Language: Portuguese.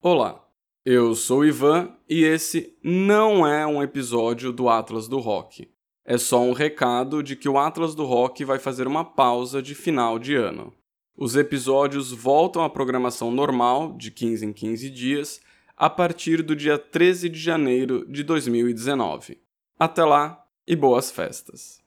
Olá, eu sou o Ivan e esse não é um episódio do Atlas do Rock. É só um recado de que o Atlas do Rock vai fazer uma pausa de final de ano. Os episódios voltam à programação normal, de 15 em 15 dias, a partir do dia 13 de janeiro de 2019. Até lá e boas festas!